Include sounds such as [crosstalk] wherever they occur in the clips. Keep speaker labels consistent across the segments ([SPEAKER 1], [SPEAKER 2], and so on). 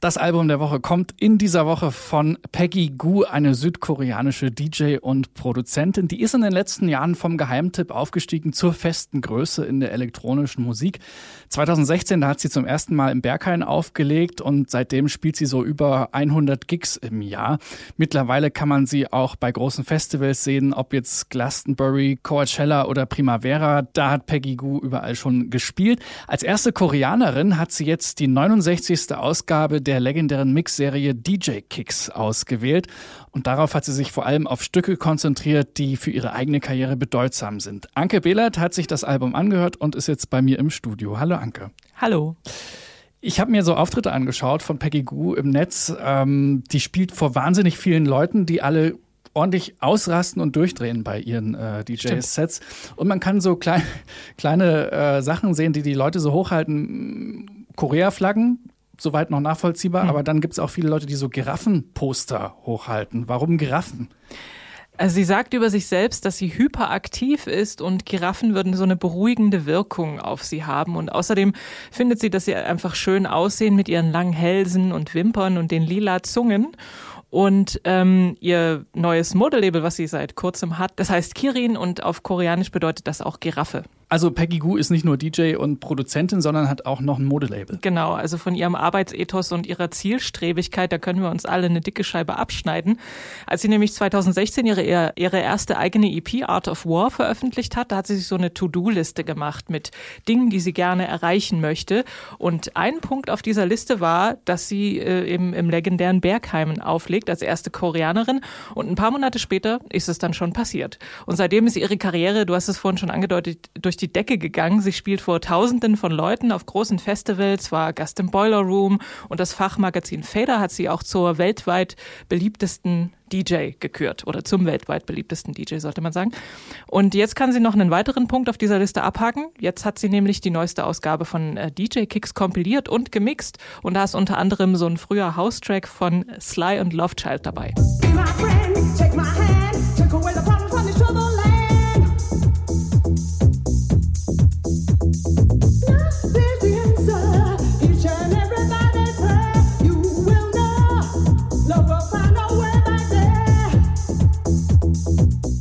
[SPEAKER 1] Das Album der Woche kommt in dieser Woche von Peggy Gu, eine südkoreanische DJ und Produzentin. Die ist in den letzten Jahren vom Geheimtipp aufgestiegen zur festen Größe in der elektronischen Musik. 2016, da hat sie zum ersten Mal im Berghain aufgelegt und seitdem spielt sie so über 100 Gigs im Jahr. Mittlerweile kann man sie auch bei großen Festivals sehen, ob jetzt Glastonbury, Coachella oder Primavera. Da hat Peggy Gu überall schon gespielt. Als erste Koreanerin hat sie jetzt die 69. Ausgabe der legendären Mixserie DJ Kicks ausgewählt. Und darauf hat sie sich vor allem auf Stücke konzentriert, die für ihre eigene Karriere bedeutsam sind. Anke Behlert hat sich das Album angehört und ist jetzt bei mir im Studio. Hallo Anke.
[SPEAKER 2] Hallo.
[SPEAKER 1] Ich habe mir so Auftritte angeschaut von Peggy Gu im Netz. Ähm, die spielt vor wahnsinnig vielen Leuten, die alle ordentlich ausrasten und durchdrehen bei ihren äh, DJ-Sets. Und man kann so klein, [laughs] kleine äh, Sachen sehen, die die Leute so hochhalten. Korea-Flaggen, soweit noch nachvollziehbar, mhm. aber dann gibt es auch viele Leute, die so Giraffenposter hochhalten. Warum Giraffen?
[SPEAKER 2] Also sie sagt über sich selbst, dass sie hyperaktiv ist und Giraffen würden so eine beruhigende Wirkung auf sie haben. Und außerdem findet sie, dass sie einfach schön aussehen mit ihren langen Hälsen und Wimpern und den lila Zungen. Und ähm, ihr neues Modelabel, was sie seit kurzem hat, das heißt Kirin und auf Koreanisch bedeutet das auch Giraffe.
[SPEAKER 1] Also Peggy Gu ist nicht nur DJ und Produzentin, sondern hat auch noch ein Modelabel.
[SPEAKER 2] Genau, also von ihrem Arbeitsethos und ihrer Zielstrebigkeit, da können wir uns alle eine dicke Scheibe abschneiden. Als sie nämlich 2016 ihre, ihre erste eigene EP Art of War veröffentlicht hat, da hat sie sich so eine To-Do-Liste gemacht mit Dingen, die sie gerne erreichen möchte. Und ein Punkt auf dieser Liste war, dass sie äh, im, im legendären Bergheimen auflegt als erste Koreanerin. Und ein paar Monate später ist es dann schon passiert. Und seitdem ist ihre Karriere, du hast es vorhin schon angedeutet, durch die Decke gegangen. Sie spielt vor Tausenden von Leuten auf großen Festivals, war Gast im Boiler Room und das Fachmagazin Fader hat sie auch zur weltweit beliebtesten DJ gekürt oder zum weltweit beliebtesten DJ, sollte man sagen. Und jetzt kann sie noch einen weiteren Punkt auf dieser Liste abhaken. Jetzt hat sie nämlich die neueste Ausgabe von äh, DJ Kicks kompiliert und gemixt und da ist unter anderem so ein früher House-Track von Sly und Love Child dabei. Be my friend,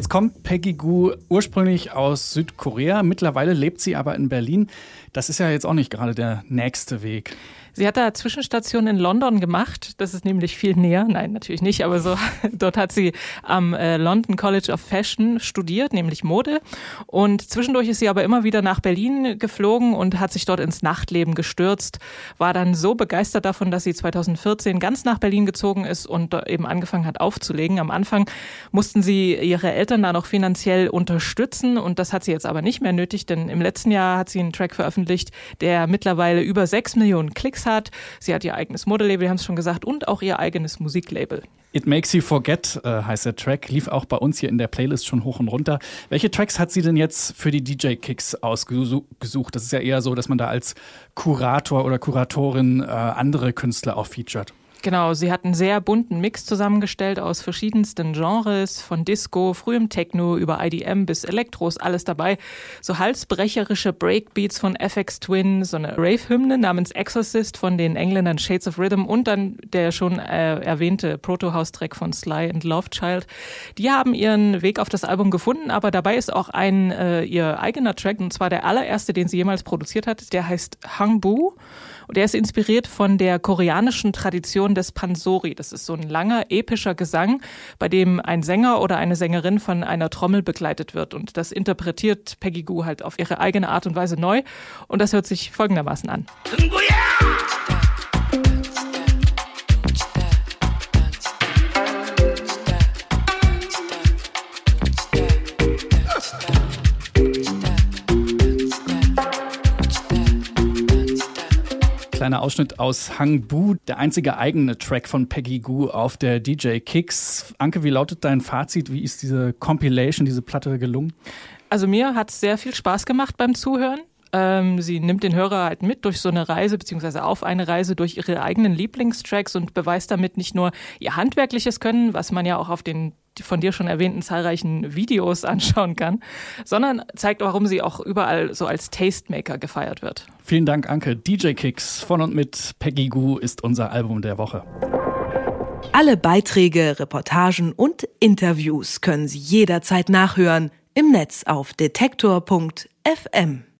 [SPEAKER 1] Jetzt kommt Peggy Gu ursprünglich aus Südkorea, mittlerweile lebt sie aber in Berlin. Das ist ja jetzt auch nicht gerade der nächste Weg.
[SPEAKER 2] Sie hat da Zwischenstation in London gemacht. Das ist nämlich viel näher. Nein, natürlich nicht, aber so. [laughs] Dort hat sie am äh, London College of Fashion studiert, nämlich Mode. Und zwischendurch ist sie aber immer wieder nach Berlin geflogen und hat sich dort ins Nachtleben gestürzt. War dann so begeistert davon, dass sie 2014 ganz nach Berlin gezogen ist und eben angefangen hat aufzulegen. Am Anfang mussten sie ihre Eltern da noch finanziell unterstützen und das hat sie jetzt aber nicht mehr nötig, denn im letzten Jahr hat sie einen Track veröffentlicht, der mittlerweile über sechs Millionen Klicks Gigs hat. Sie hat ihr eigenes Modelabel, wir haben es schon gesagt, und auch ihr eigenes Musiklabel.
[SPEAKER 1] It Makes You Forget äh, heißt der Track, lief auch bei uns hier in der Playlist schon hoch und runter. Welche Tracks hat sie denn jetzt für die DJ-Kicks ausgesucht? Das ist ja eher so, dass man da als Kurator oder Kuratorin äh, andere Künstler auch featured.
[SPEAKER 2] Genau, sie hat einen sehr bunten Mix zusammengestellt aus verschiedensten Genres, von Disco, frühem Techno über IDM bis Elektros, alles dabei. So halsbrecherische Breakbeats von FX Twin, so eine Rave-Hymne namens Exorcist von den Engländern Shades of Rhythm und dann der schon äh, erwähnte Proto-House-Track von Sly and Love Child. Die haben ihren Weg auf das Album gefunden, aber dabei ist auch ein äh, ihr eigener Track, und zwar der allererste, den sie jemals produziert hat. Der heißt Hangbu. Und der ist inspiriert von der koreanischen Tradition des Pansori. Das ist so ein langer, epischer Gesang, bei dem ein Sänger oder eine Sängerin von einer Trommel begleitet wird. Und das interpretiert Peggy Gu halt auf ihre eigene Art und Weise neu. Und das hört sich folgendermaßen an.
[SPEAKER 1] Kleiner Ausschnitt aus Hang Bu, der einzige eigene Track von Peggy Gu auf der DJ Kicks. Anke, wie lautet dein Fazit? Wie ist diese Compilation, diese Platte gelungen?
[SPEAKER 2] Also mir hat es sehr viel Spaß gemacht beim Zuhören. Ähm, sie nimmt den Hörer halt mit durch so eine Reise, beziehungsweise auf eine Reise durch ihre eigenen Lieblingstracks und beweist damit nicht nur ihr handwerkliches Können, was man ja auch auf den von dir schon erwähnten zahlreichen Videos anschauen kann, sondern zeigt, warum sie auch überall so als Tastemaker gefeiert wird.
[SPEAKER 1] Vielen Dank, Anke. DJ Kicks von und mit Peggy Goo ist unser Album der Woche.
[SPEAKER 3] Alle Beiträge, Reportagen und Interviews können Sie jederzeit nachhören im Netz auf detektor.fm.